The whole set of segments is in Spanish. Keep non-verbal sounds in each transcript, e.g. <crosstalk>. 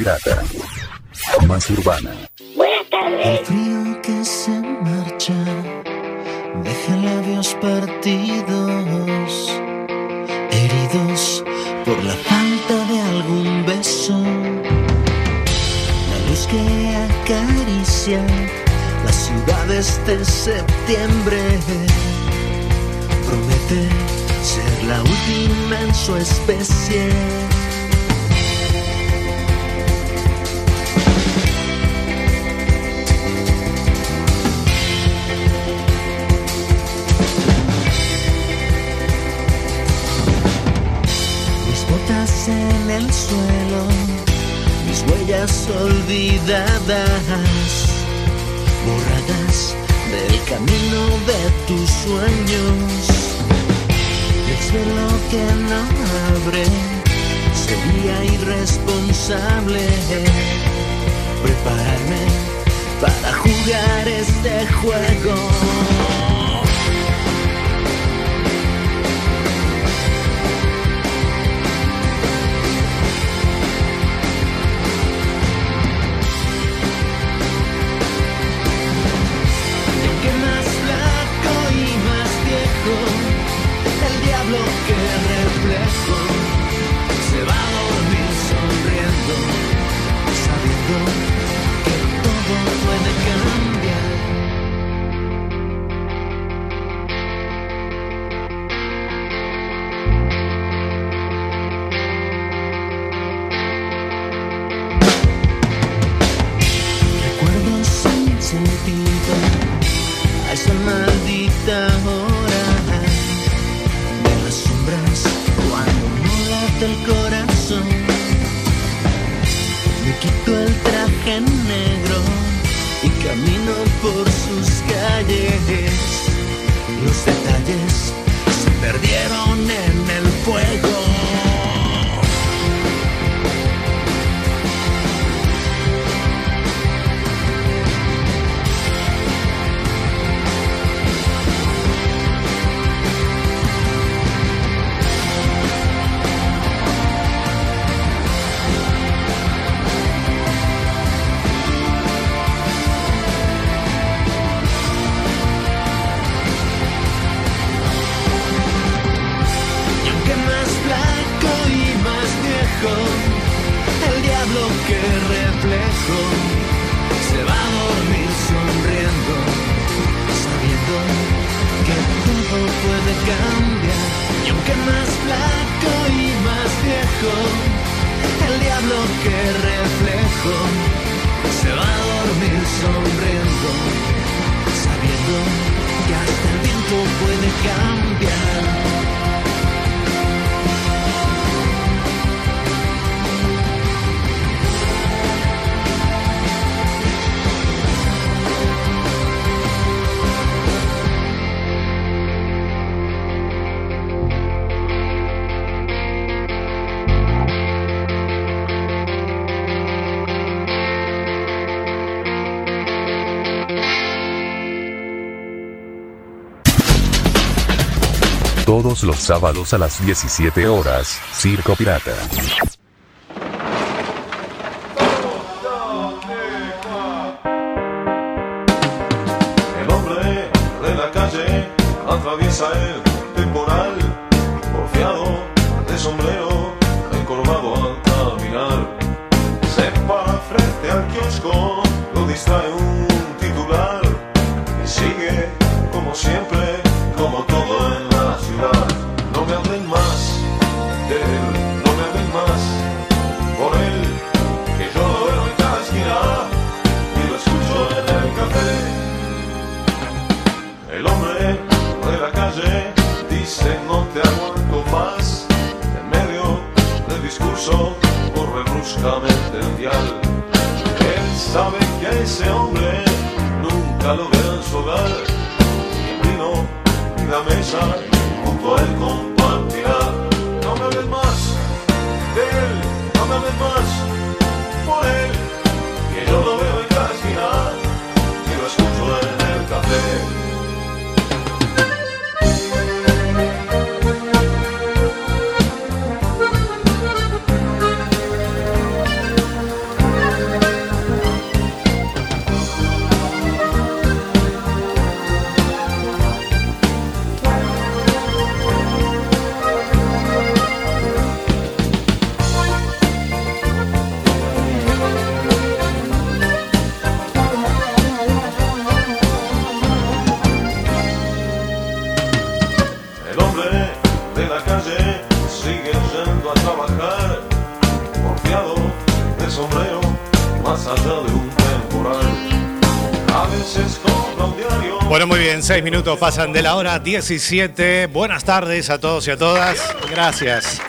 Pirata. Más urbana. Buenas El frío que se marcha deja labios partidos, heridos por la falta de algún beso. La luz que acaricia las ciudades de septiembre promete ser la última en su especie. El suelo, mis huellas olvidadas, borradas del camino de tus sueños. Y el cielo que no abre sería irresponsable prepararme para jugar este juego. Los sábados a las 17 horas, Circo Pirata. Nunca lo verá en su hogar. Y el vino y la mesa junto a él 16 minutos pasan de la hora 17. Buenas tardes a todos y a todas. Gracias.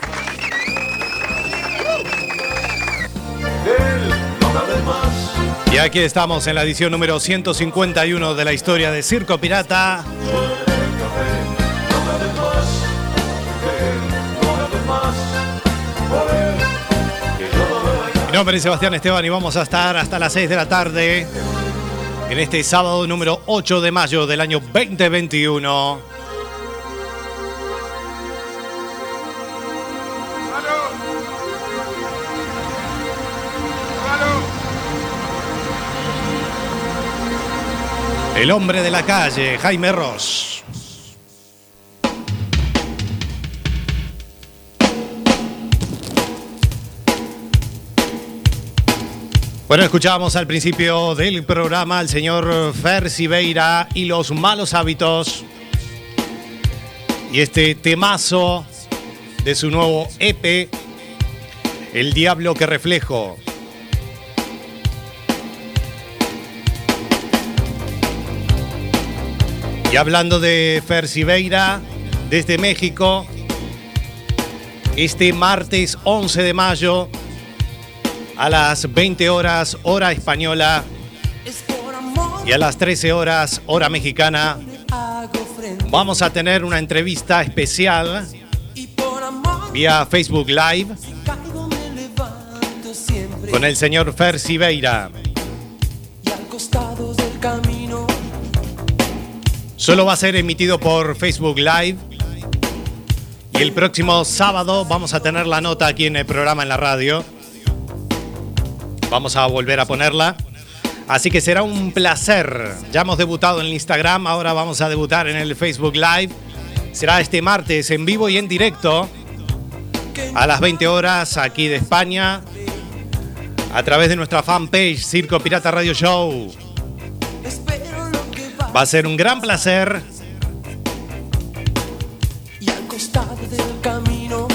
Y aquí estamos en la edición número 151 de la historia de Circo Pirata. Mi nombre es Sebastián Esteban y vamos a estar hasta las 6 de la tarde en este sábado número 8 de mayo del año 2021. El hombre de la calle, Jaime Ross. Bueno, escuchábamos al principio del programa al señor Fer Siveira y los malos hábitos. Y este temazo de su nuevo EP, El Diablo que Reflejo. Y hablando de Fer Siveira, desde México, este martes 11 de mayo, a las 20 horas hora española y a las 13 horas hora mexicana, vamos a tener una entrevista especial vía Facebook Live con el señor Fer Siveira. Solo va a ser emitido por Facebook Live. Y el próximo sábado vamos a tener la nota aquí en el programa en la radio. Vamos a volver a ponerla. Así que será un placer. Ya hemos debutado en el Instagram, ahora vamos a debutar en el Facebook Live. Será este martes en vivo y en directo a las 20 horas aquí de España a través de nuestra fanpage Circo Pirata Radio Show. Va a ser un gran placer Y al costado del camino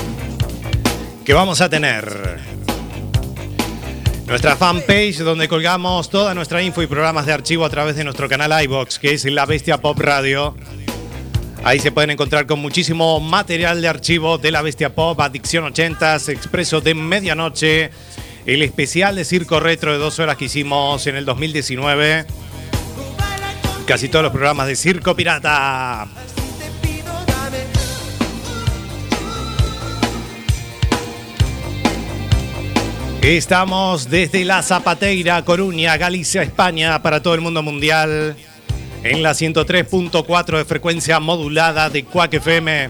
que vamos a tener. Nuestra fanpage donde colgamos toda nuestra info y programas de archivo a través de nuestro canal iBox, que es La Bestia Pop Radio. Ahí se pueden encontrar con muchísimo material de archivo de La Bestia Pop, Adicción 80s, Expreso de Medianoche, el especial de Circo Retro de dos horas que hicimos en el 2019. Casi todos los programas de Circo Pirata. Estamos desde La Zapateira, Coruña, Galicia, España, para todo el mundo mundial, en la 103.4 de frecuencia modulada de Quack FM.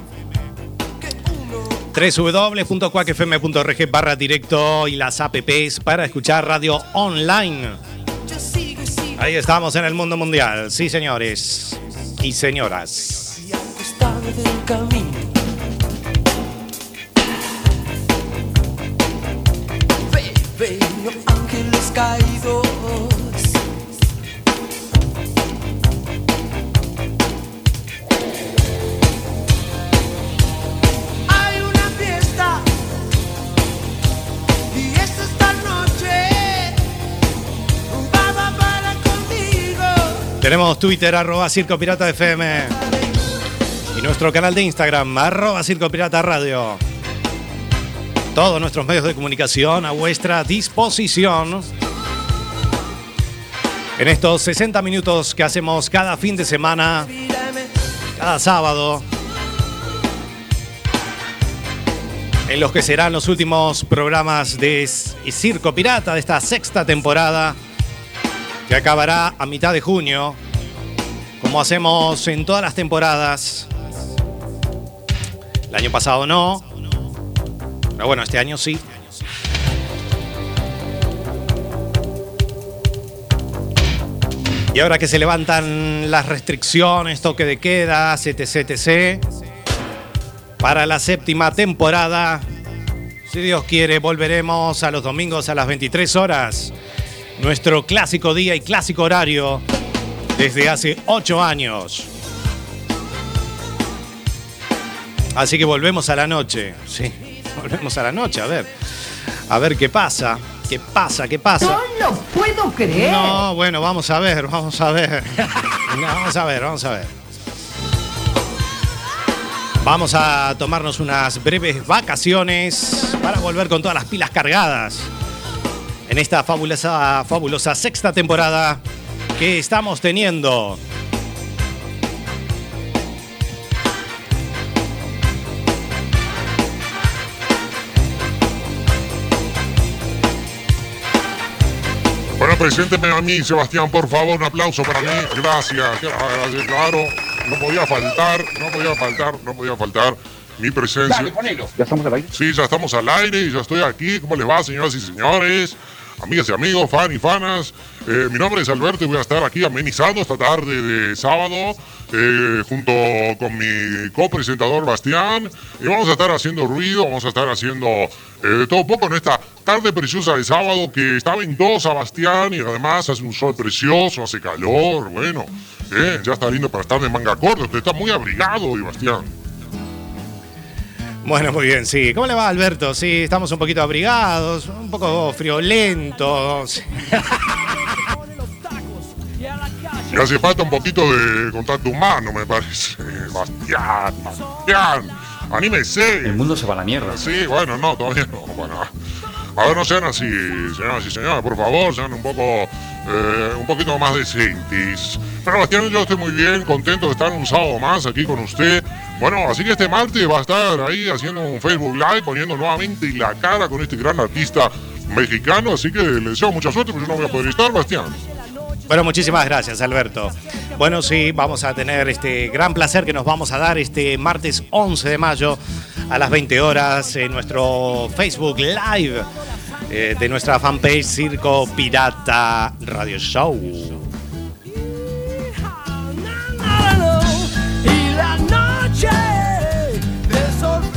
barra directo y las apps para escuchar radio online. Ahí estamos en el mundo mundial, sí señores y señoras. Caídos. Hay una fiesta y es esta noche. Va para contigo. Tenemos Twitter, arroba Circo Pirata FM. Y nuestro canal de Instagram, arroba Circo Pirata Radio. todos nuestros medios de comunicación a vuestra disposición. En estos 60 minutos que hacemos cada fin de semana, cada sábado, en los que serán los últimos programas de Circo Pirata de esta sexta temporada, que acabará a mitad de junio, como hacemos en todas las temporadas. El año pasado no, pero bueno, este año sí. Y ahora que se levantan las restricciones, toque de queda, etc, etc, para la séptima temporada, si Dios quiere, volveremos a los domingos a las 23 horas. Nuestro clásico día y clásico horario desde hace 8 años. Así que volvemos a la noche. Sí, volvemos a la noche, a ver. A ver qué pasa. ¿Qué pasa? ¿Qué pasa? No lo puedo creer. No, bueno, vamos a ver, vamos a ver. <laughs> vamos a ver, vamos a ver. Vamos a tomarnos unas breves vacaciones para volver con todas las pilas cargadas en esta fabulosa, fabulosa sexta temporada que estamos teniendo. Presénteme a mí, Sebastián, por favor, un aplauso para mí. Gracias, gracias, claro. No podía faltar, no podía faltar, no podía faltar mi presencia. ¿Ya estamos al aire? Sí, ya estamos al aire y ya estoy aquí. ¿Cómo les va, señoras y señores? Amigas y amigos, fan y fanas, eh, mi nombre es Alberto y voy a estar aquí amenizando esta tarde de sábado eh, junto con mi copresentador Bastián y vamos a estar haciendo ruido, vamos a estar haciendo eh, de todo poco en esta tarde preciosa de sábado que está ventosa Bastián y además hace un sol precioso, hace calor, bueno, ya está lindo para estar de manga corta, usted está muy abrigado y Bastián. Bueno, muy bien, sí. ¿Cómo le va, Alberto? Sí, estamos un poquito abrigados, un poco friolentos. Y hace falta un poquito de contacto humano, me parece. Bastián, Bastián, anímese. El mundo se va a la mierda. Sí, bueno, no, todavía no. Bueno, no sean así, señoras y señores, por favor, sean un poco, eh, un poquito más decentes. Pero Bastián, yo estoy muy bien, contento de estar un sábado más aquí con usted. Bueno, así que este martes va a estar ahí haciendo un Facebook Live, poniendo nuevamente la cara con este gran artista mexicano. Así que le deseo mucha suerte, porque yo no voy a poder estar, Bastián. Bueno, muchísimas gracias, Alberto. Bueno, sí, vamos a tener este gran placer que nos vamos a dar este martes 11 de mayo a las 20 horas en nuestro Facebook Live eh, de nuestra fanpage Circo Pirata Radio Show.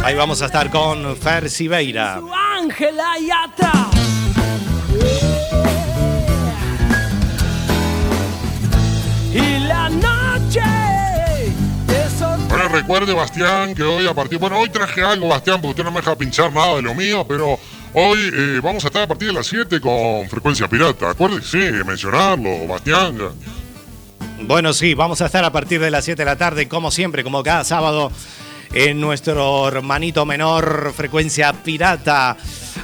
Ahí vamos a estar con Fer Siveira. Ángela Y noche. Bueno, recuerde, Bastián, que hoy a partir. Bueno, hoy traje algo, Bastián, porque usted no me deja pinchar nada de lo mío, pero hoy eh, vamos a estar a partir de las 7 con frecuencia pirata. Acuérdese de mencionarlo, Bastián. Bueno, sí, vamos a estar a partir de las 7 de la tarde, como siempre, como cada sábado, en nuestro hermanito menor, frecuencia pirata.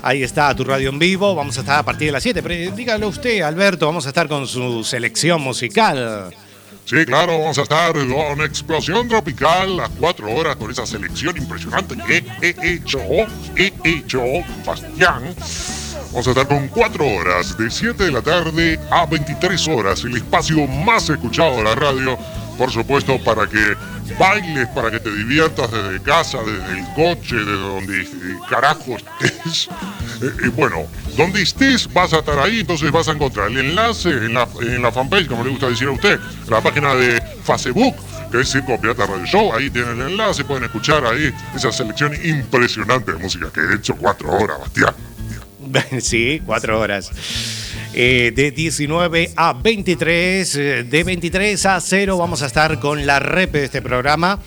Ahí está tu radio en vivo. Vamos a estar a partir de las 7. Pero dígalo usted, Alberto, vamos a estar con su selección musical. Sí, claro, vamos a estar con Explosión Tropical las 4 horas con esa selección impresionante que he hecho, he hecho, Bastián. Vamos a estar con 4 horas, de 7 de la tarde a 23 horas, el espacio más escuchado de la radio, por supuesto, para que bailes, para que te diviertas desde casa, desde el coche, de donde carajo estés. <laughs> Y bueno, donde estés vas a estar ahí, entonces vas a encontrar el enlace en la, en la fanpage, como le gusta decir a usted, la página de Facebook que es Circo Pirata Radio Show. Ahí tienen el enlace, pueden escuchar ahí esa selección impresionante de música que he hecho cuatro horas, Bastián. <laughs> Sí, cuatro horas. Eh, de 19 a 23, eh, de 23 a 0 vamos a estar con la rep de este programa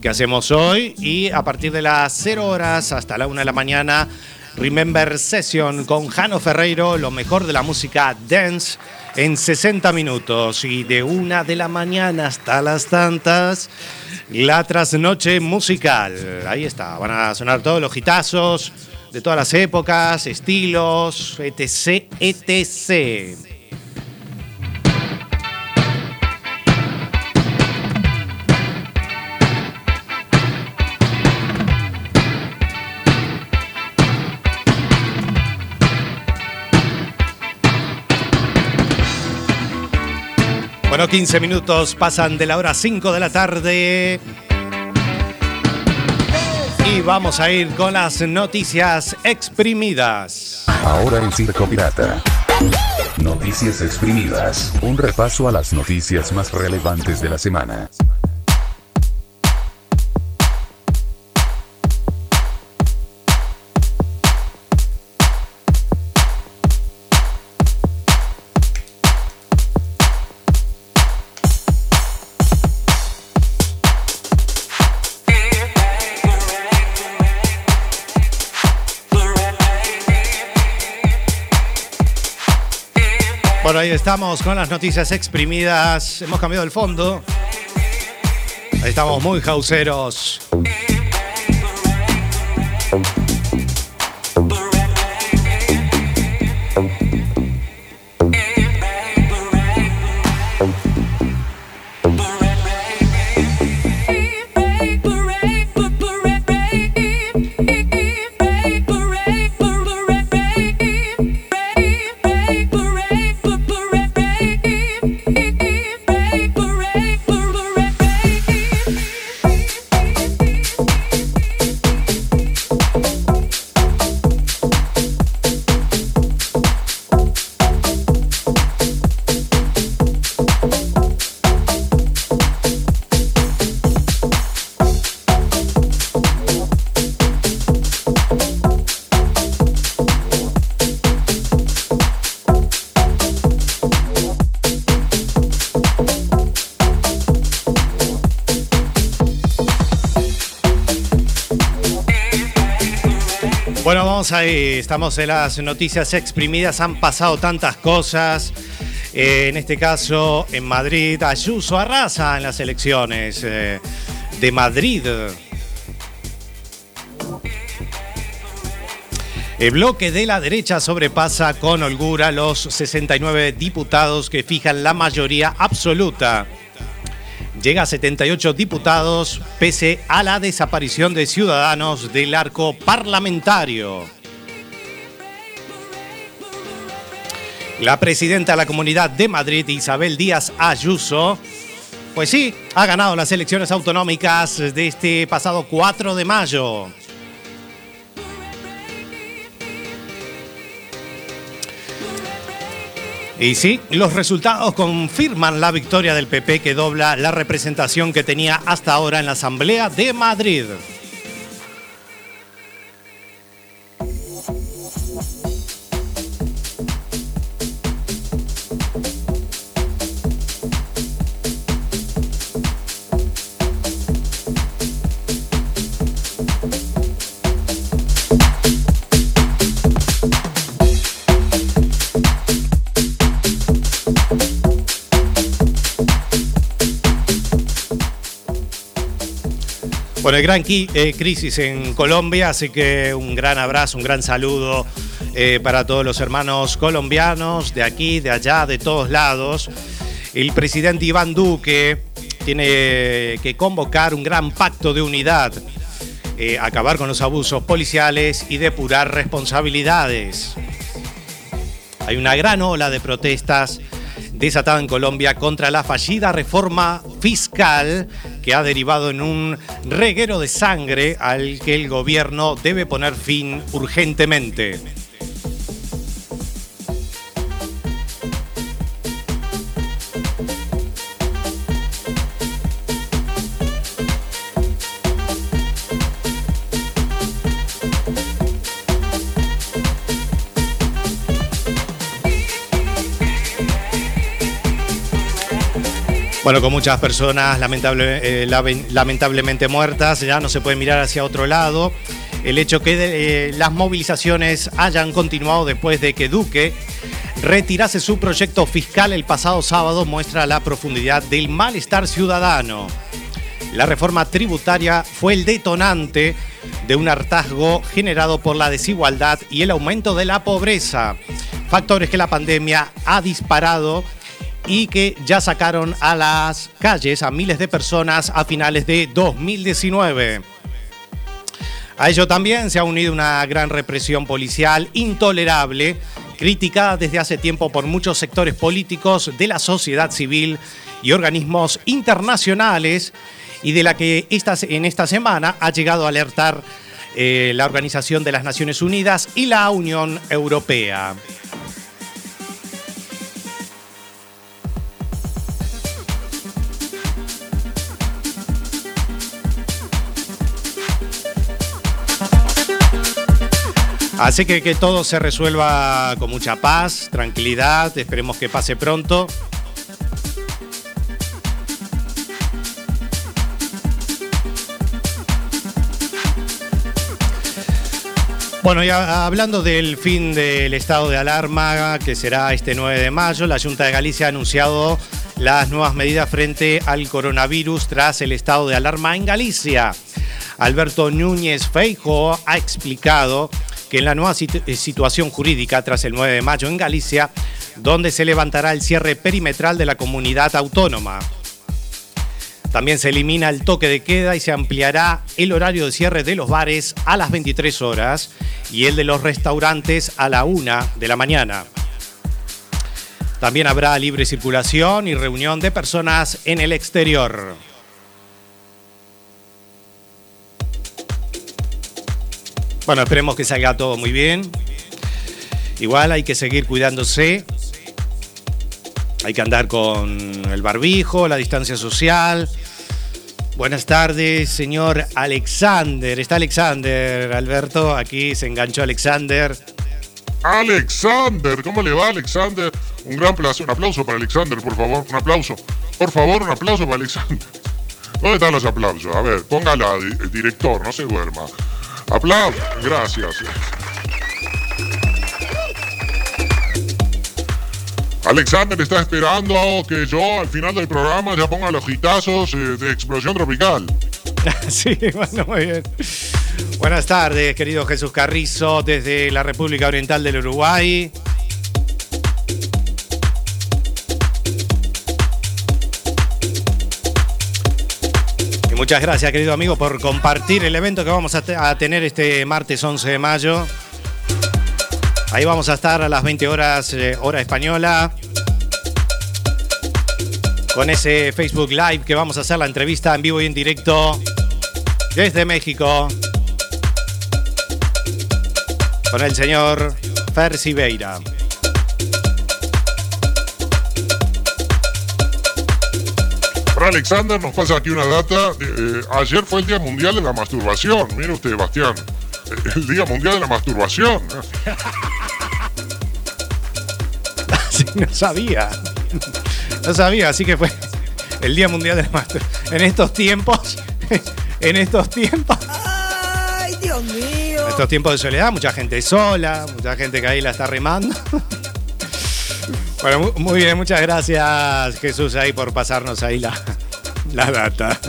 que hacemos hoy y a partir de las 0 horas hasta la 1 de la mañana, Remember Session con Jano Ferreiro, lo mejor de la música dance en 60 minutos y de 1 de la mañana hasta las tantas, la trasnoche musical. Ahí está, van a sonar todos los gitazos de todas las épocas, estilos, etc, etc. Bueno, 15 minutos pasan de la hora 5 de la tarde. Y vamos a ir con las noticias exprimidas. Ahora en Circo Pirata. Noticias exprimidas. Un repaso a las noticias más relevantes de la semana. Bueno, ahí estamos con las noticias exprimidas. Hemos cambiado el fondo. Ahí estamos muy jauceros. Estamos en las noticias exprimidas. Han pasado tantas cosas. Eh, en este caso, en Madrid, Ayuso arrasa en las elecciones eh, de Madrid. El bloque de la derecha sobrepasa con holgura los 69 diputados que fijan la mayoría absoluta. Llega a 78 diputados pese a la desaparición de ciudadanos del arco parlamentario. La presidenta de la Comunidad de Madrid, Isabel Díaz Ayuso, pues sí, ha ganado las elecciones autonómicas de este pasado 4 de mayo. Y sí, los resultados confirman la victoria del PP que dobla la representación que tenía hasta ahora en la Asamblea de Madrid. Bueno, hay gran eh, crisis en Colombia, así que un gran abrazo, un gran saludo eh, para todos los hermanos colombianos de aquí, de allá, de todos lados. El presidente Iván Duque tiene que convocar un gran pacto de unidad, eh, acabar con los abusos policiales y depurar responsabilidades. Hay una gran ola de protestas desatada en Colombia contra la fallida reforma fiscal que ha derivado en un reguero de sangre al que el gobierno debe poner fin urgentemente. Bueno, con muchas personas eh, lamen- lamentablemente muertas, ya no se puede mirar hacia otro lado. El hecho que de- eh, las movilizaciones hayan continuado después de que Duque retirase su proyecto fiscal el pasado sábado muestra la profundidad del malestar ciudadano. La reforma tributaria fue el detonante de un hartazgo generado por la desigualdad y el aumento de la pobreza, factores que la pandemia ha disparado y que ya sacaron a las calles a miles de personas a finales de 2019. A ello también se ha unido una gran represión policial intolerable, criticada desde hace tiempo por muchos sectores políticos de la sociedad civil y organismos internacionales y de la que en esta semana ha llegado a alertar eh, la Organización de las Naciones Unidas y la Unión Europea. Así que que todo se resuelva con mucha paz, tranquilidad, esperemos que pase pronto. Bueno, ya hablando del fin del estado de alarma, que será este 9 de mayo, la Junta de Galicia ha anunciado las nuevas medidas frente al coronavirus tras el estado de alarma en Galicia. Alberto Núñez Feijo ha explicado que en la nueva eh, situación jurídica tras el 9 de mayo en Galicia, donde se levantará el cierre perimetral de la comunidad autónoma. También se elimina el toque de queda y se ampliará el horario de cierre de los bares a las 23 horas y el de los restaurantes a la 1 de la mañana. También habrá libre circulación y reunión de personas en el exterior. Bueno, esperemos que salga todo muy bien. Igual hay que seguir cuidándose. Hay que andar con el barbijo, la distancia social. Buenas tardes, señor Alexander. Está Alexander, Alberto. Aquí se enganchó Alexander. Alexander, ¿cómo le va, Alexander? Un gran placer. Un aplauso para Alexander, por favor. Un aplauso. Por favor, un aplauso para Alexander. <laughs> ¿Dónde están los aplausos? A ver, póngala, director, no se duerma. Aplausos, gracias. Alexander está esperando que yo al final del programa ya ponga los gitazos eh, de explosión tropical. <laughs> sí, bueno, muy bien. Buenas tardes, querido Jesús Carrizo, desde la República Oriental del Uruguay. Muchas gracias, querido amigo, por compartir el evento que vamos a, tener este martes 11 de mayo. Ahí vamos a estar a las 20 horas, eh, hora española. Con ese Facebook Live que vamos a hacer la entrevista en vivo y en directo desde México. Con el señor Fer Siveira. Alexander nos pasa aquí una data. Eh, ayer fue el Día Mundial de la Masturbación. Mire usted, Bastián. El Día Mundial de la Masturbación. <laughs> Sí, no sabía. No sabía, así que fue el Día Mundial de la Masturbación. En estos tiempos. <laughs> En estos tiempos. ¡Ay, Dios mío! En estos tiempos de soledad, mucha gente sola, mucha gente que ahí la está remando. Bueno, muy bien, muchas gracias Jesús ahí por pasarnos ahí la, la data.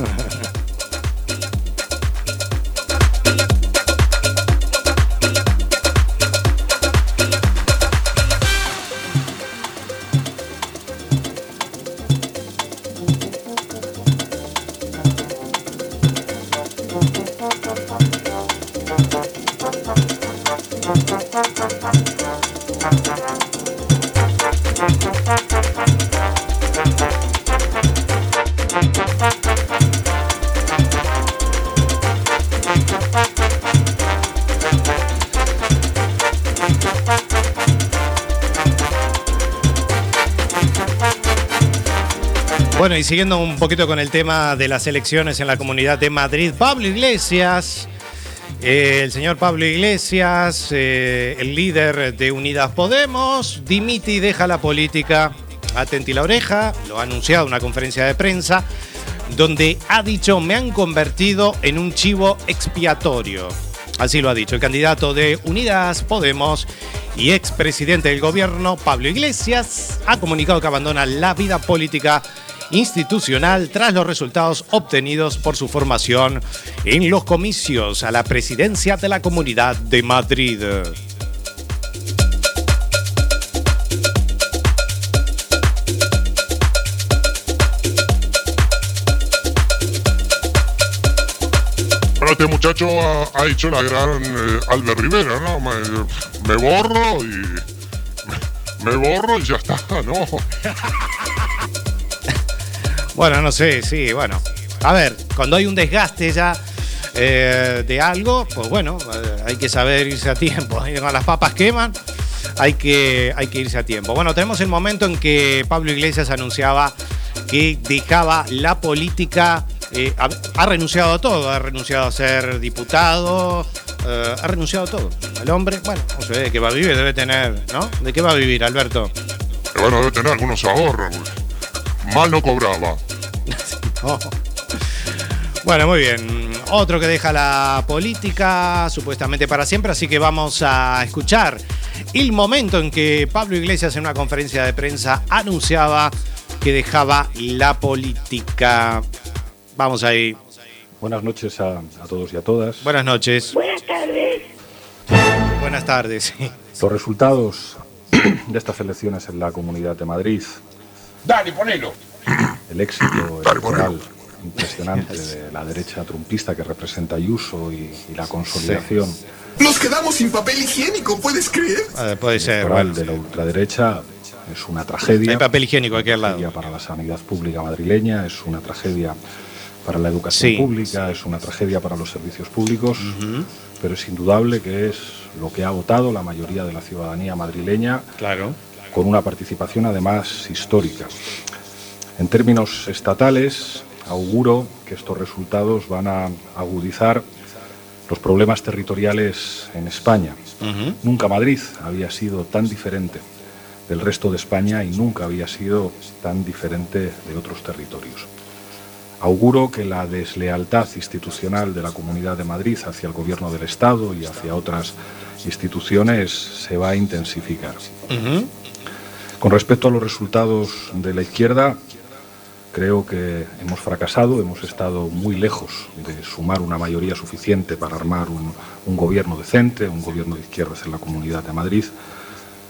Y siguiendo un poquito con el tema de las elecciones en la comunidad de Madrid, Pablo Iglesias, eh, el señor Pablo Iglesias, eh, el líder de Unidas Podemos, dimite y deja la política. Atenti la oreja, lo ha anunciado en una conferencia de prensa, donde ha dicho, me han convertido en un chivo expiatorio. Así lo ha dicho el candidato de Unidas Podemos y expresidente del gobierno, Pablo Iglesias, ha comunicado que abandona la vida política institucional tras los resultados obtenidos por su formación en los comicios a la presidencia de la Comunidad de Madrid. Este muchacho ha, ha hecho la gran eh, Albert Rivera, ¿no? Me, me borro y. Me, me borro y ya está, ¿no? <laughs> Bueno, no sé, sí, bueno. A ver, cuando hay un desgaste ya eh, de algo, pues bueno, eh, hay que saber irse a tiempo. <laughs> Las papas queman, hay que, hay que irse a tiempo. Bueno, tenemos el momento en que Pablo Iglesias anunciaba que dejaba la política, eh, ha, renunciado a todo, ha renunciado a ser diputado, eh, ha renunciado a todo. El hombre, bueno, no sé de qué va a vivir, debe tener, ¿no? ¿De qué va a vivir, Alberto? Bueno, debe tener algunos ahorros. Mal no cobraba. Oh. <laughs> Bueno, muy bien. Otro que deja la política supuestamente para siempre, así que vamos a escuchar el momento en que Pablo Iglesias en una conferencia de prensa anunciaba que dejaba la política. Vamos ahí. Buenas noches a, a todos y a todas. Buenas noches. Buenas tardes. Buenas tardes. Los resultados <clears throat> de estas elecciones en la Comunidad de Madrid, Dale, ponelo. <clears throat> el éxito <clears throat> electoral impresionante de la derecha trumpista que representa Ayuso y, y la consolidación Nos quedamos sin papel higiénico, ¿puedes creer? Eh, puede ser. electoral bueno, de la ultraderecha es una tragedia. Hay papel higiénico aquí al lado. tragedia para la sanidad pública madrileña, es una tragedia para la educación Sí. pública, es una tragedia para los servicios públicos, pero es indudable que es lo que ha votado la mayoría de la ciudadanía madrileña Claro. con una participación además histórica. En términos estatales, auguro que estos resultados van a agudizar los problemas territoriales en España. Nunca Madrid había sido tan diferente del resto de España y nunca había sido tan diferente de otros territorios. Auguro que la deslealtad institucional de la Comunidad de Madrid hacia el Gobierno del Estado y hacia otras instituciones se va a intensificar. Con respecto a los resultados de la izquierda, creo que hemos fracasado, hemos estado muy lejos de sumar una mayoría suficiente para armar un, un gobierno decente, un gobierno de izquierdas en la Comunidad de Madrid.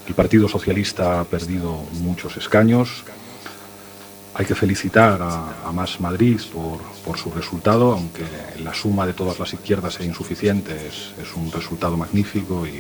El Partido Socialista ha perdido muchos escaños. Hay que felicitar a, a Más Madrid por, por su resultado, aunque la suma de todas las izquierdas sea insuficiente, es, es un resultado magnífico y,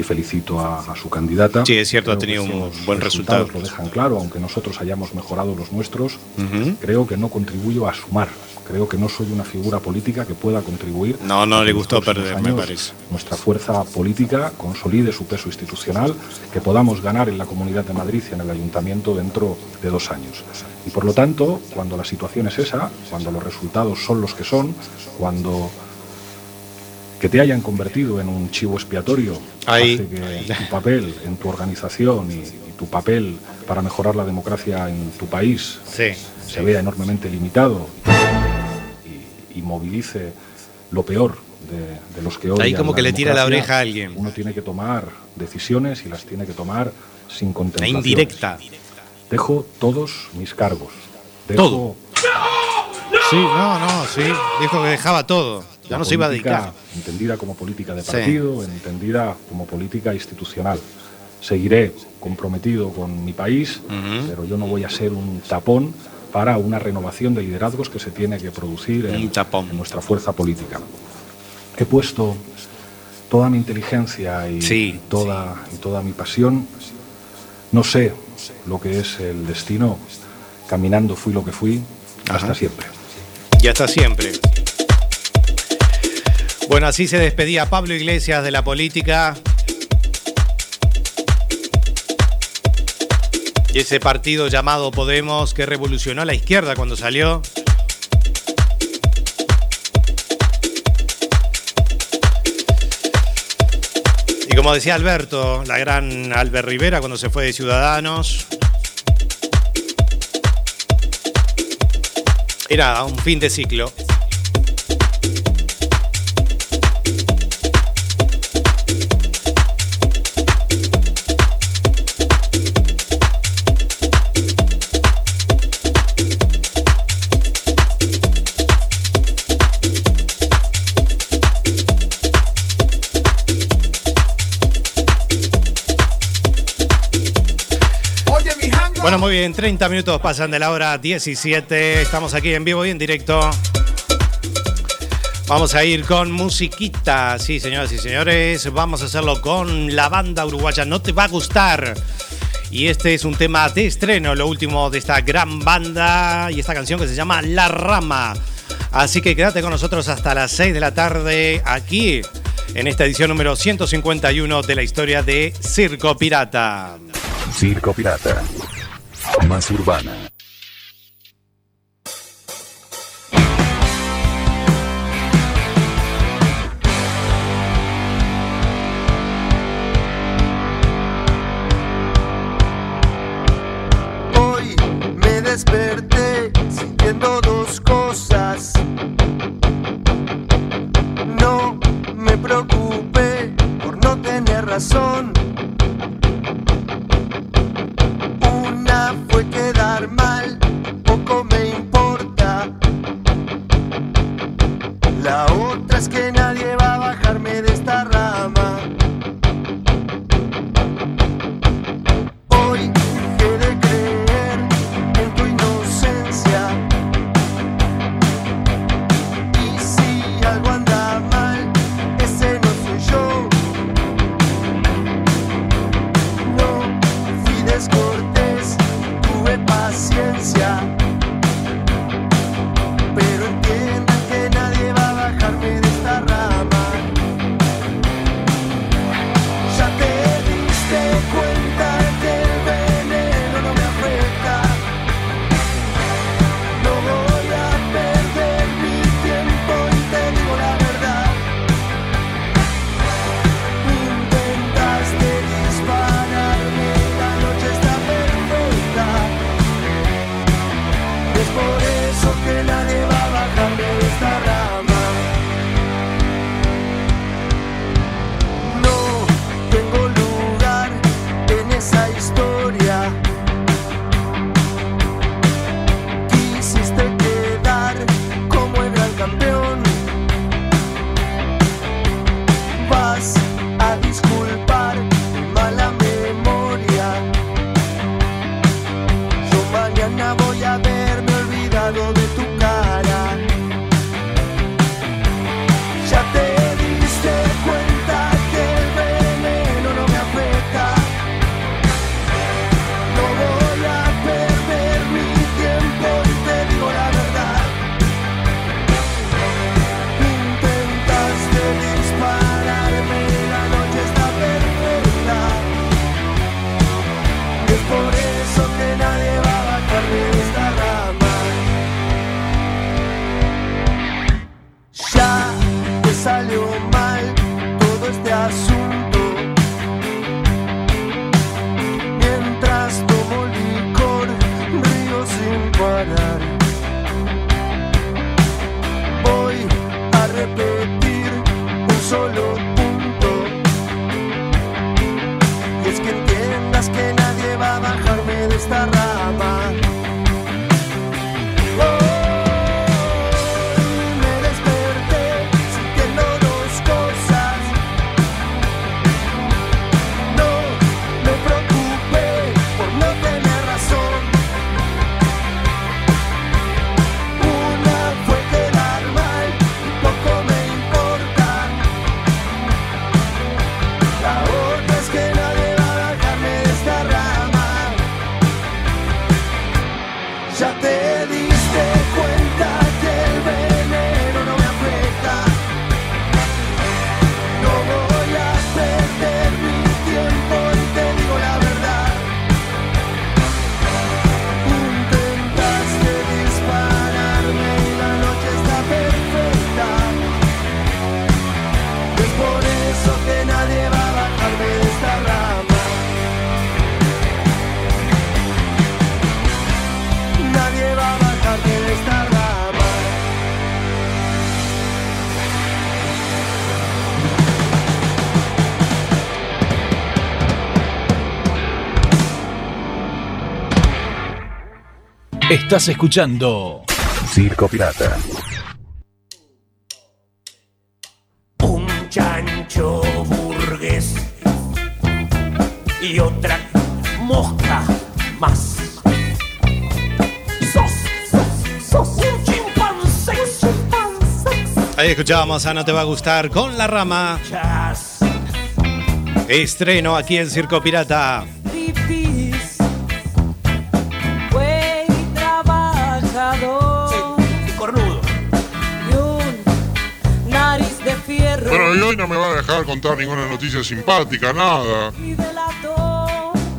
y felicito a, a su candidata. Sí, es cierto, ha Creo que tenido un buen resultados resultado. Lo dejan claro, aunque nosotros hayamos mejorado los nuestros, Ujú. creo que no contribuyo a sumar. Creo que no soy una figura política que pueda contribuir. No, no le gustó perder, me años parece. Nuestra fuerza política consolide su peso institucional, que podamos ganar en la Comunidad de Madrid y en el Ayuntamiento dentro de dos años. Y por lo tanto, cuando la situación es esa, cuando los resultados son los que son, cuando que te hayan convertido en un chivo expiatorio Ahí. hace que tu papel en tu organización y, y tu papel para mejorar la democracia en tu país Sí. se vea enormemente limitado y, y movilice lo peor de, de los que hoy Ahí como que le tira la oreja a alguien. Uno tiene que tomar decisiones y las tiene que tomar sin La contemplación. indirecta. Dejo todos mis cargos. Dejo Todo. Sí, no, no, sí. Dijo que dejaba todo. Ya no se iba a dedicar. Entendida como política de Sí. partido, entendida como política institucional. Seguiré comprometido con mi país, pero yo no voy a ser un tapón para una renovación de liderazgos que se tiene que producir en, tapón. en nuestra fuerza política. He puesto toda mi inteligencia y, Sí, toda, y toda mi pasión. No sé lo que es el destino. Caminando fui lo que fui. Hasta Ajá. siempre. Y hasta siempre. Bueno, así se despedía Pablo Iglesias de la política. Y ese partido llamado Podemos que revolucionó a la izquierda cuando salió. Y como decía Alberto, la gran Albert Rivera cuando se fue de Ciudadanos. Era un fin de ciclo. Bueno, muy bien, 30 minutos pasan de la hora 17. Estamos aquí en vivo y en directo. Vamos a ir con musiquita, sí, señoras y señores. Vamos a hacerlo con la banda uruguaya. No te va a gustar. Y este es un tema de estreno, lo último de esta gran banda y esta canción que se llama La Rama. Así que quédate con nosotros hasta las 6 de la tarde aquí en esta edición número 151 de la historia de Circo Pirata. Circo Pirata. Más urbana. Estás escuchando Circo Pirata. Un chancho burgués y otra mosca más. Ahí escuchábamos a No Te Va a Gustar con la rama. Estreno aquí en Circo Pirata. Fierro. Bueno, y hoy no me va a dejar contar ninguna noticia simpática, nada.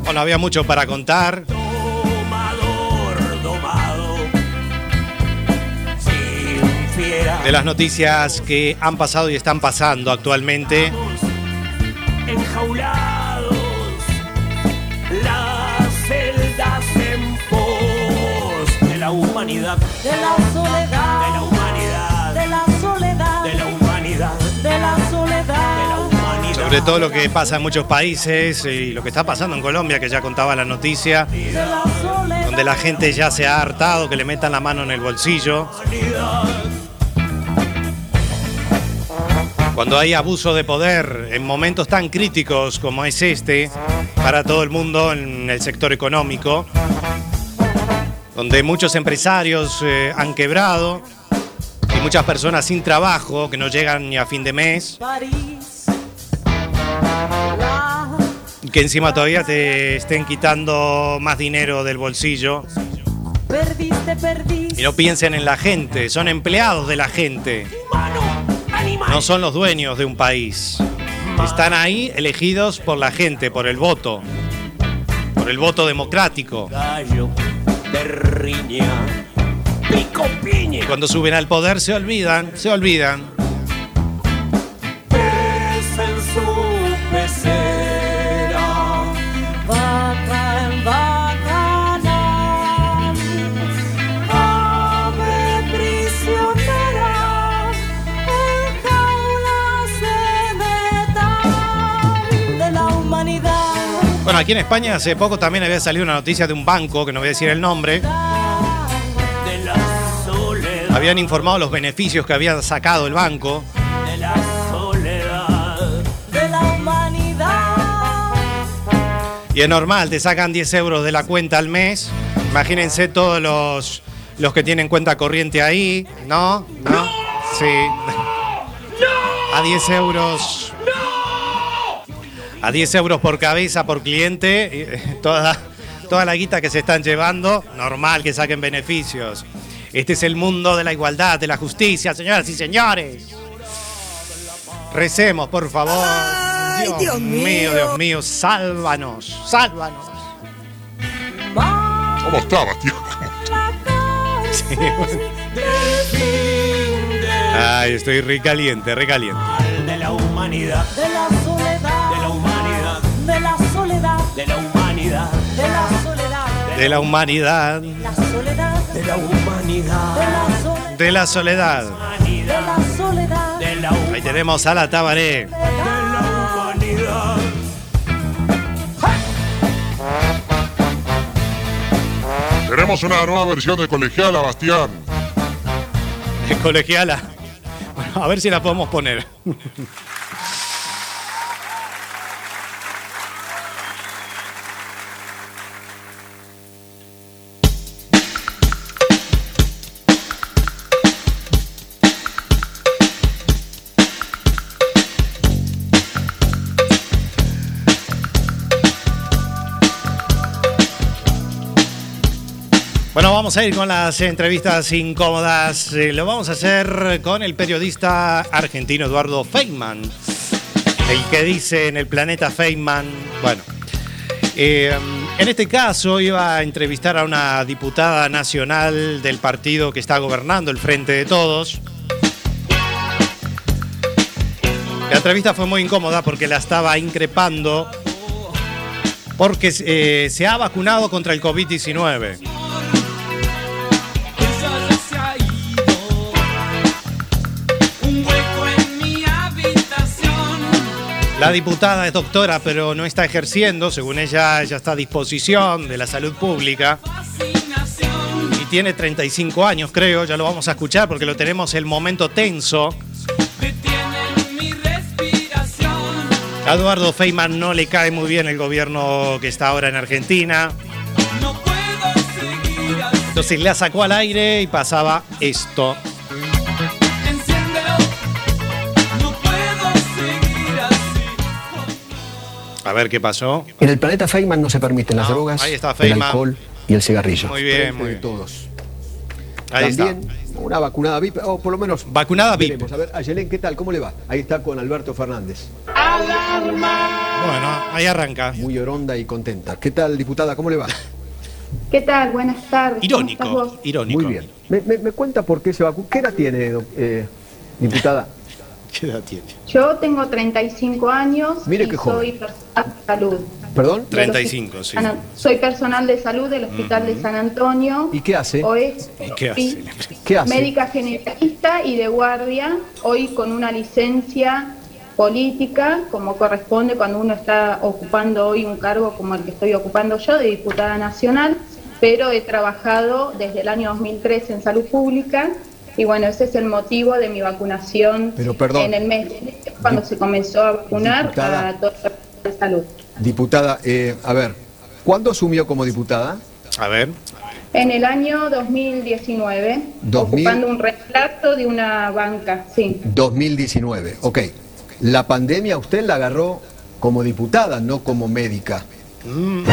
Bueno, había mucho para contar. De las noticias que han pasado y están pasando actualmente. Enjaulados. Las celdas en pos de la humanidad. De la soledad. De la humanidad. De la soledad. De la humanidad. De la Sobre todo lo que pasa en muchos países y lo que está pasando en Colombia, que ya contaba la noticia, donde la gente ya se ha hartado que le metan la mano en el bolsillo. Cuando hay abuso de poder en momentos tan críticos como es este, para todo el mundo en el sector económico, donde muchos empresarios eh, han quebrado y muchas personas sin trabajo que no llegan ni a fin de mes, que encima todavía te estén quitando más dinero del bolsillo. perdiste, perdiste. Y no piensen en la gente, son empleados de la gente. No son los dueños de un país. Están ahí elegidos por la gente, por el voto. Por el voto democrático. Y cuando suben al poder se olvidan, se olvidan. Aquí en España hace poco también había salido una noticia de un banco, que no voy a decir el nombre. Habían informado los beneficios que había sacado el banco. De la soledad. De la humanidad. Y es normal, te sacan 10 euros de la cuenta al mes. Imagínense todos los, los que tienen cuenta corriente ahí, ¿no? ¿No? Sí. A 10 euros. A 10 euros por cabeza, por cliente. eh, Toda, toda la guita que se están llevando, normal que saquen beneficios. Este es el mundo de la igualdad, de la justicia, señoras y señores. Recemos, por favor. Ay, Dios mío. Dios mío, sálvanos, sálvanos. ¿Cómo? Sí, bueno. Ay, estoy recaliente, recaliente. De la humanidad. De la De la humanidad, La soledad. De la humanidad. De la soledad. de la soledad. De la. De la Ahí tenemos a la Tabaré. humanidad. Tenemos una nueva versión de Colegiala, Bastián. Colegiala. Bueno, a ver si la podemos poner. Bueno, vamos a ir con las entrevistas incómodas. Eh, lo vamos a hacer con el periodista argentino Eduardo Feynman. El que dice en el planeta Feynman. Bueno, eh, en este caso iba a entrevistar a una diputada nacional del partido que está gobernando, el Frente de Todos. La entrevista fue muy incómoda porque la estaba increpando porque eh, se ha vacunado contra el COVID-19. La diputada es doctora, pero no está ejerciendo, según ella, ella está a disposición de la salud pública. Y tiene 35 años, creo, ya lo vamos a escuchar porque lo tenemos el momento tenso. A Eduardo Feynman no le cae muy bien el gobierno que está ahora en Argentina. Entonces la sacó al aire y pasaba esto. A ver qué pasó. En el planeta Feynman no se permiten las No, drogas, ahí está el alcohol y el cigarrillo. Muy bien, Frente muy de bien. todos. Ahí También una vacunada VIP, o por lo menos. Vacunada VIP. veremos. A ver, Ayelén, ¿qué tal? ¿Cómo le va? Ahí está con Alberto Fernández. Bueno, ahí arranca. Muy oronda y contenta. ¿Qué tal, diputada? ¿Cómo le va? ¿Qué tal? Buenas tardes. ¿Cómo estás Irónico, irónico. Muy bien. ¿Me, me- me cuenta por qué se vacuna? ¿Qué edad tiene, eh, diputada? <laughs> ¿Qué edad tiene? Yo tengo 35 años Mire y qué joven. soy personal de salud. ¿Perdón? 35, sí. Soy personal de salud del Hospital de San Antonio. ¿Y qué hace? Hoy ¿Y qué hace? ¿Qué hace? médica generalista y de guardia, hoy con una licencia política, como corresponde cuando uno está ocupando hoy un cargo como el que estoy ocupando yo, de diputada nacional, pero he trabajado desde el año 2003 en salud pública y bueno, ese es el motivo de mi vacunación Pero, perdón. en el mes de enero, cuando se comenzó a vacunar Diputada. a toda la de salud. Diputada, eh, a ver, ¿cuándo asumió como diputada? A ver. En el año 2019, 2000. ocupando un reemplazo de una banca, sí. 2019, ok. La pandemia usted la agarró como diputada, no como médica. Mm.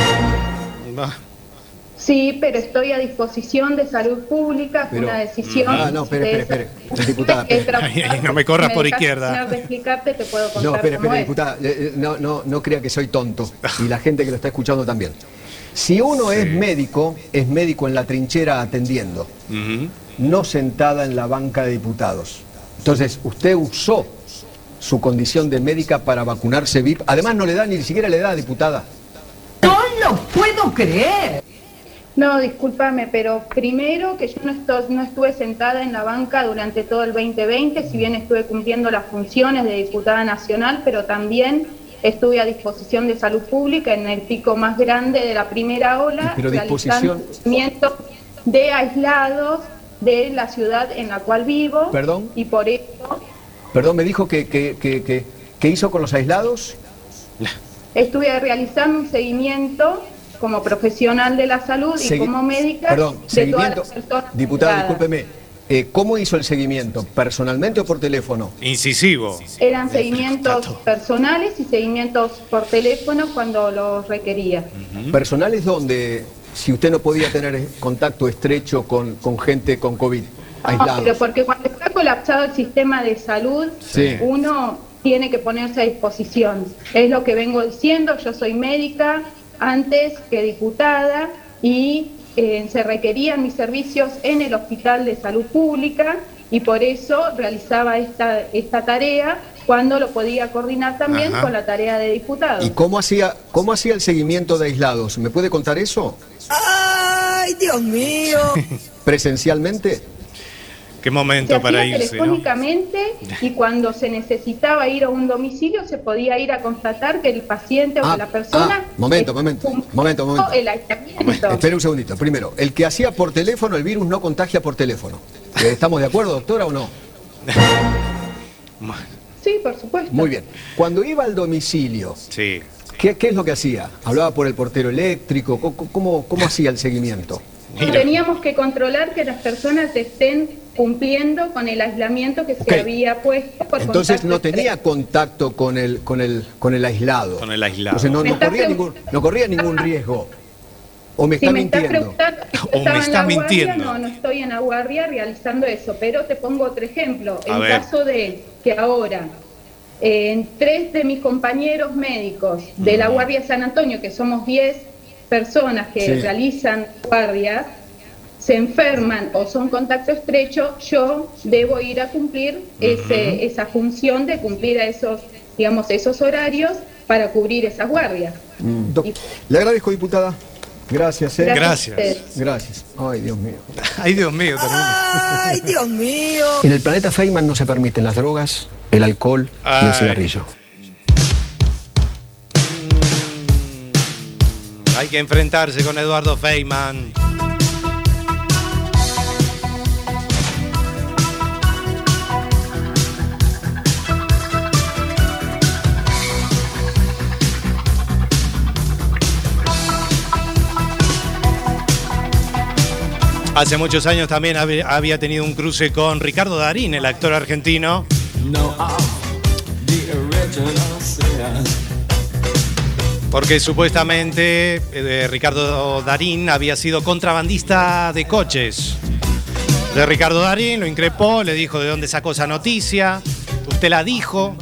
Sí, pero estoy a disposición de salud pública, Pero- una decisión. Ah, no, espere, de espere, espere. Diputada, <laughs> Ay, ay, no me corras por izquierda. terminar de explicarte, te puedo contar No, espere, espere, es. diputada, eh, eh, no, no, no crea que soy tonto y la gente que lo está escuchando también. Si uno es médico, es médico en la trinchera atendiendo, no sentada en la banca de diputados. Entonces, usted usó su condición de médica para vacunarse VIP. Además, no le da ni siquiera le da, diputada. ¡No lo puedo creer! No, discúlpame, pero primero que yo no, esto- no estuve sentada en la banca durante todo el 2020, si bien estuve cumpliendo las funciones de diputada nacional, pero también estuve a disposición de salud pública en el pico más grande de la primera ola, Pero realizando disposición- de aislados de la ciudad en la cual vivo. Perdón. Y por eso Perdón, me dijo que, que, que, que- ¿qué hizo con los aislados? estuve realizando un seguimiento como profesional de la salud y Segui- como médica Perdón, de seguimiento. todas las personas Diputada, infectadas. discúlpeme. eh, ¿Cómo hizo el seguimiento? ¿Personalmente o por teléfono? Incisivo. Eran seguimientos personales y seguimientos por teléfono cuando los requería. ¿Personales donde, si usted no podía tener contacto estrecho con, con gente con COVID, No, pero porque cuando está colapsado el sistema de salud, Sí. uno tiene que ponerse a disposición. Es lo que vengo diciendo, yo soy médica antes que diputada y eh, se requerían mis servicios en el Hospital de Salud Pública y por eso realizaba esta, esta tarea cuando lo podía coordinar también Ajá. con la tarea de diputado. ¿Y cómo hacía, cómo hacía el seguimiento de aislados? ¿Me puede contar eso? ¡Ay, Dios mío! <laughs> ¿Presencialmente? Qué Se momento para hacía irse, ¿no? telefónicamente <laughs> y cuando se necesitaba ir a un domicilio se podía ir a constatar que el paciente o Ah, que la persona ah, momento, momento, momento, momento. el aislamiento. Espera un segundito. Primero, el que hacía por teléfono, el virus no contagia por teléfono. Eh, ¿Estamos de acuerdo, doctora, o no? <laughs> Sí, por supuesto. Muy bien. Cuando iba al domicilio, Sí. ¿qué, qué es lo que hacía? ¿Hablaba por el portero eléctrico? ¿Cómo, cómo, cómo hacía el seguimiento? Y teníamos que controlar que las personas estén cumpliendo con el aislamiento que se había puesto por Entonces no tenía contacto con el, con el, con el aislado. Con el aislado. Entonces no, no corría ningún, no corría ningún riesgo. ¿O me Si está me estás mintiendo? preguntando si <laughs> O me estaba en está la guardia, mintiendo. no, no estoy en la guardia realizando eso, pero te pongo otro ejemplo. A En ver. caso de que ahora eh, tres de mis compañeros médicos de la Guardia San Antonio, que somos 10 personas que Sí. realizan guardias, se enferman o son contacto estrecho, yo debo ir a cumplir ese, esa función de cumplir a esos, digamos, esos horarios para cubrir esas guardias. Mm, Le agradezco, diputada. Gracias, ¿eh? Gracias. Gracias. Gracias. Ay, Dios mío. <laughs> Ay, Dios mío, termina. Ay, Dios mío. En el planeta Feynman no se permiten las drogas, el alcohol y el Ay. cigarrillo. Hay que enfrentarse con Eduardo Feynman. Hace muchos años también hab- había tenido un cruce con Ricardo Darín, el actor argentino. No, Porque supuestamente eh, Ricardo Darín había sido contrabandista de coches. De Ricardo Darín lo increpó, le dijo de dónde sacó esa noticia. Usted la dijo.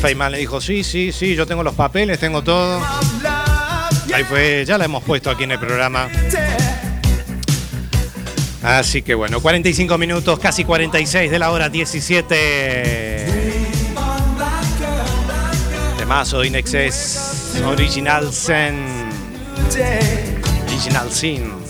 Feynman le dijo, sí, sí, sí, yo tengo los papeles, tengo todo. Ahí fue, ya la hemos puesto aquí en el programa. Así que bueno, 45 minutos, casi 46 de la hora 17. Temazo de Inexcess, Original Sin. Original Sin.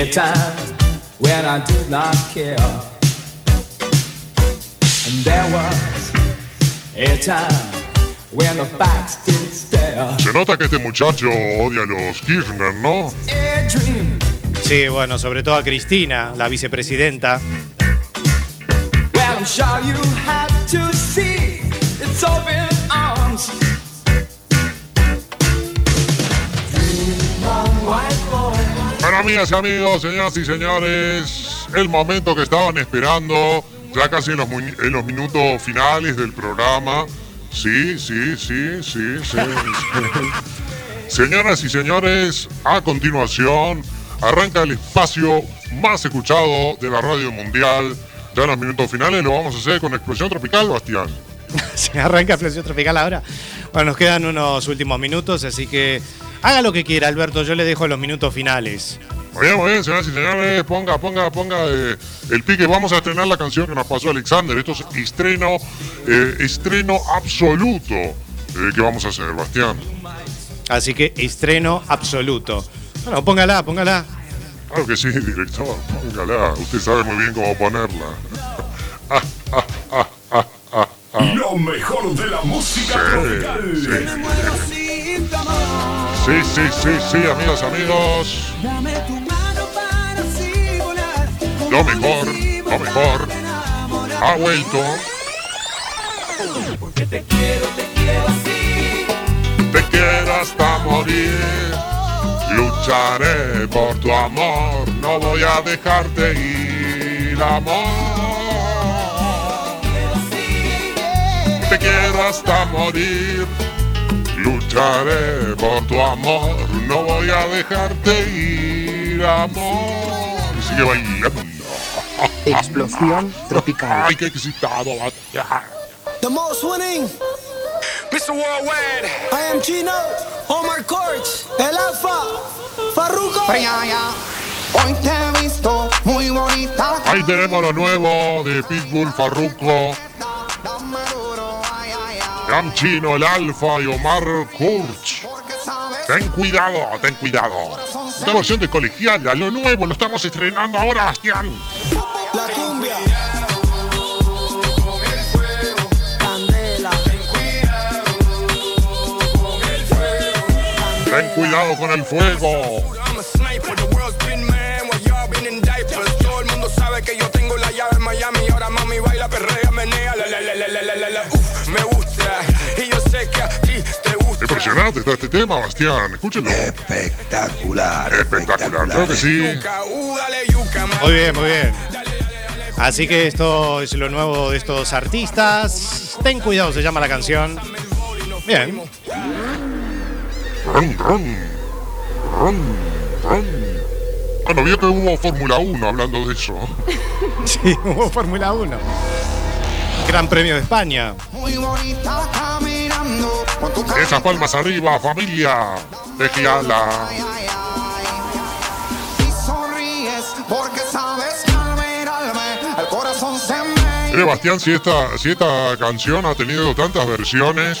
a time when I did not care. And there was Se nota que este muchacho odia a los Kirchner, ¿no? A dream. Sí, bueno, sobre todo a Cristina, la vicepresidenta. Bueno, amigas y amigos, señoras y señores, el momento que estaban esperando, ya casi en los, mu- en los minutos finales del programa. Sí, sí, sí, sí, sí. <laughs> Señoras y señores, a continuación arranca el espacio más escuchado de la radio mundial. Ya en los minutos finales lo vamos a hacer con Explosión Tropical, Bastián. <laughs> Se arranca Explosión Tropical ahora. Bueno, nos quedan unos últimos minutos, así que haga lo que quiera, Alberto. Yo le dejo los minutos finales. Muy bien, muy bien, señoras y señores, ponga, ponga, ponga eh, el pique. Vamos a estrenar la canción que nos pasó Alexander. Esto es estreno, eh, estreno absoluto eh, que vamos a hacer, Bastián. Así que estreno absoluto. Bueno, póngala, póngala. Claro que sí, director, póngala. Usted sabe muy bien cómo ponerla. Ah, ah, ah, ah, ah, ah. Lo mejor de la música Sí, tropical. Sí, sí, sí, sí, amigos, amigos. Dame tu Lo mejor, lo mejor. Ha vuelto. Porque te quiero, te quiero así. Te quiero hasta morir. Lucharé por tu amor. No voy a dejarte ir, amor. Te quiero hasta morir. Lucharé por tu amor. No voy a dejarte ir, amor. Sigue bailando. Explosión tropical. Ay, qué excitado. The most winning. Mr. Worldwide. I am Chino. Omar Courts. El Alfa. Farruko. Hoy te he visto muy bonita. Ahí tenemos lo nuevo de Pitbull, Farruko, Ram Chino, el Alfa y Omar Kurch. Ten cuidado, ten cuidado. Esta versión de colegiala, lo nuevo, lo estamos estrenando ahora, Bastián. Ten cuidado con el fuego. Todo el mundo sabe que yo tengo la llave en Miami. Ahora mami baila, perrea, menea. la la la la la la la. me gusta. Y yo sé que a ti te gusta. Impresionante está este tema, Bastián. Escúchenlo. Espectacular. Espectacular, claro que sí. Uh, muy bien, muy bien. Así que esto es lo nuevo de estos artistas. Ten cuidado, se llama la canción. Bien. Ron, ron, ron, ron. Bueno, vio que hubo Fórmula 1 hablando de eso. <laughs> Sí, hubo Fórmula 1. Gran Premio de España. Muy bonita caminando. Esas palmas arriba, familia. Tejiala. porque sabes que al mirarme el corazón se me Mire, Bastián, si esta, si esta canción ha tenido tantas versiones,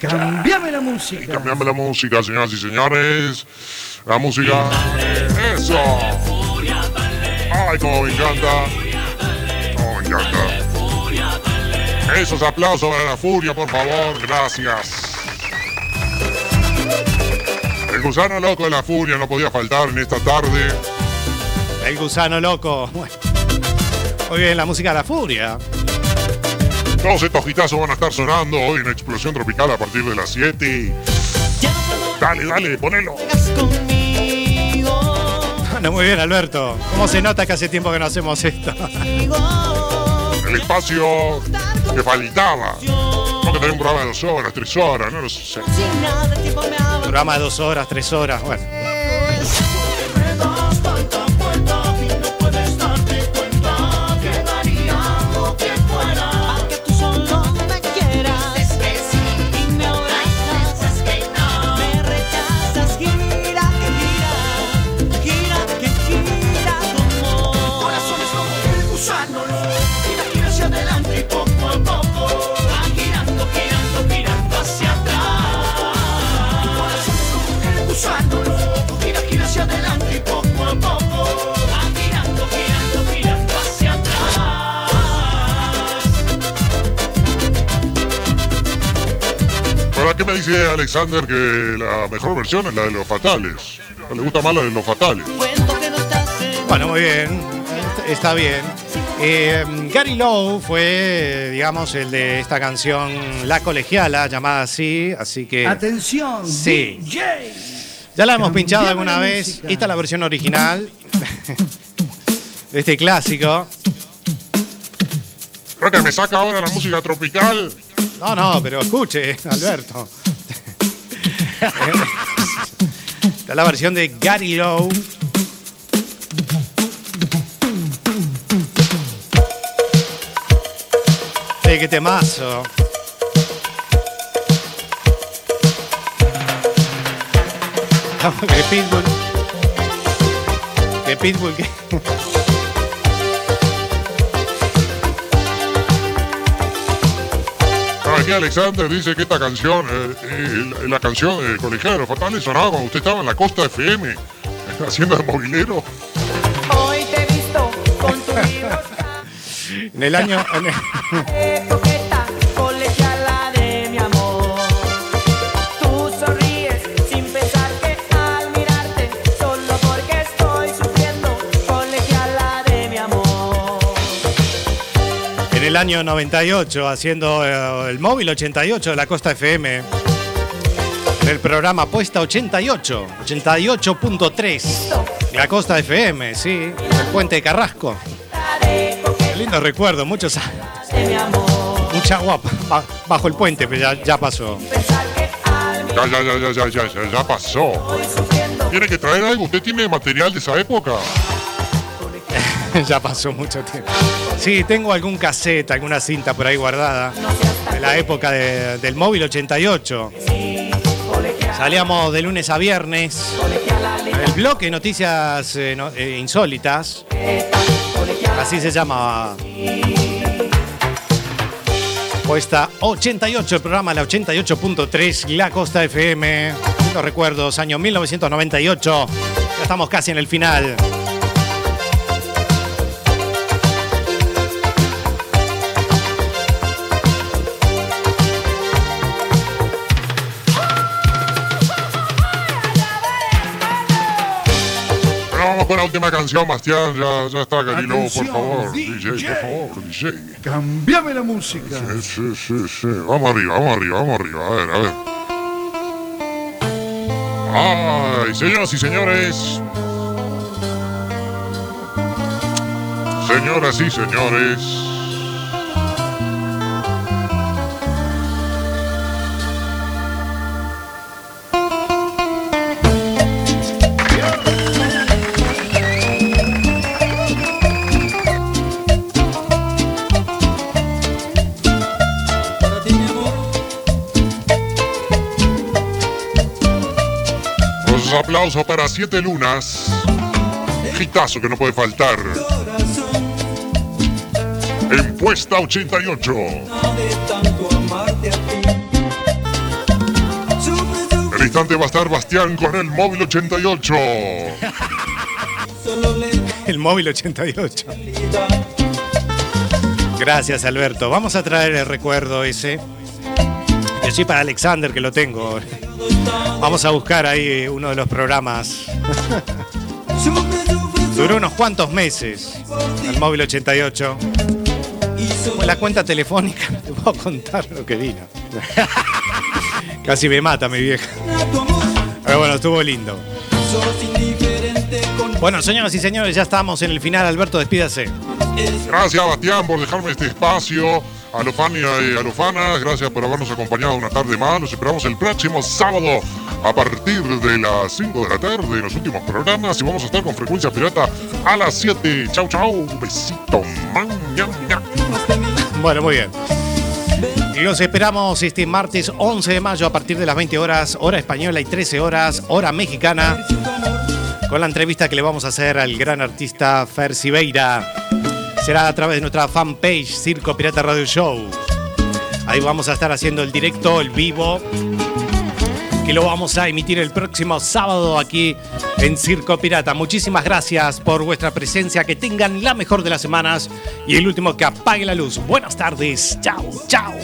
Cambiame la música. Cambiame la música, señoras y señores. La música. Eso. Ay, como me encanta. Como me encanta. Esos aplausos para la furia, por favor. Gracias. El gusano loco de la furia no podía faltar en esta tarde. El gusano loco. Bueno. Muy bien, la música de la furia. Todos estos hitazos van a estar sonando hoy en Explosión Tropical a partir de las 7. Dale, dale, ponelo. Bueno, muy bien, Alberto. ¿Cómo se nota que hace tiempo que no hacemos esto? El espacio que faltaba. Tengo que tener un programa de dos horas, tres horas, no lo sé. Programa de dos horas, tres horas. Bueno. Qué me dice Alexander que la mejor versión es la de los fatales? Le gusta más la de los fatales. Bueno, muy bien. Está bien. Eh, Gary Lowe fue, digamos, el de esta canción La Colegiala, llamada así, así que... Atención, Sí. DJ. Ya la hemos pinchado Cambiame alguna vez. música. Esta es la versión original de este clásico. Creo que me saca ahora la música tropical. No, no, pero escuche, Alberto. Esta es la versión de Gary Lowe. Sí, qué temazo. <laughs> Que Pitbull. Que Pitbull. Que... Aquí Alexander dice que esta canción, eh, eh, la, la canción de Colegial de los Fatales sonaba cuando usted estaba en la costa FM, <laughs> haciendo de movilero. Hoy te he visto con tu libro <laughs> En el año. en el- <laughs> el año 98, haciendo eh, el móvil 88 de la Costa FM. El programa Puesta 88, 88.3. La Costa FM, sí. El puente de Carrasco. Lindo recuerdo, muchos años. Mucha agua ba- bajo el puente, pero ya, ya pasó. Ya, ya, ya, ya, ya, ya, ya, ya pasó. Tiene que traer algo, usted tiene material de esa época. <laughs> ya pasó mucho tiempo. Sí, tengo algún cassette, alguna cinta por ahí guardada. De la época de- del móvil 88. Salíamos de lunes a viernes. El bloque noticias eh, eh, insólitas. Así se llamaba. Puesta 88, el programa la 88.3, La Costa FM. Los recuerdos, año 1998. Ya estamos casi en el final. La última canción, Bastián. Ya, ya está, Gary Lowe, por favor. DJ. DJ, por favor, DJ. Cambiame la música. Sí, sí, sí, sí. Vamos arriba, vamos arriba, vamos arriba. A ver, a ver. Ay, señoras y señores. Señoras y señores. Aplausos para Siete Lunas. Gitazo que no puede faltar. en Puesta 88. El instante va a estar Bastián con el móvil 88. El móvil 88. Gracias, Alberto. Vamos a traer el recuerdo ese. Yo sí para Alexander, que lo tengo. Vamos a buscar ahí uno de los programas. Duró unos cuantos meses el móvil 88. Pues la cuenta telefónica, no <laughs> te puedo contar lo que vino. <laughs> Casi me mata mi vieja. Pero bueno, estuvo lindo. Bueno, señoras y señores, ya estamos en el final. Alberto, despídase. Gracias, Bastián, por dejarme este espacio. A Lofania y a Lofana, gracias por habernos acompañado una tarde más. Nos esperamos el próximo sábado a partir de las 5 de la tarde en los últimos programas. Y vamos a estar con Frecuencia Pirata a las 7. Chau, chau. Besito. Bueno, muy bien. Los esperamos este martes 11 de mayo a partir de las 20 horas, hora española y 13 horas, hora mexicana, con la entrevista que le vamos a hacer al gran artista Fer Siveira. Será a través de nuestra fanpage Circo Pirata Radio Show. Ahí vamos a estar haciendo el directo, el vivo, que lo vamos a emitir el próximo sábado aquí en Circo Pirata. Muchísimas gracias por vuestra presencia. Que tengan la mejor de las semanas. Y el último que apague la luz. Buenas tardes. Chao, chao.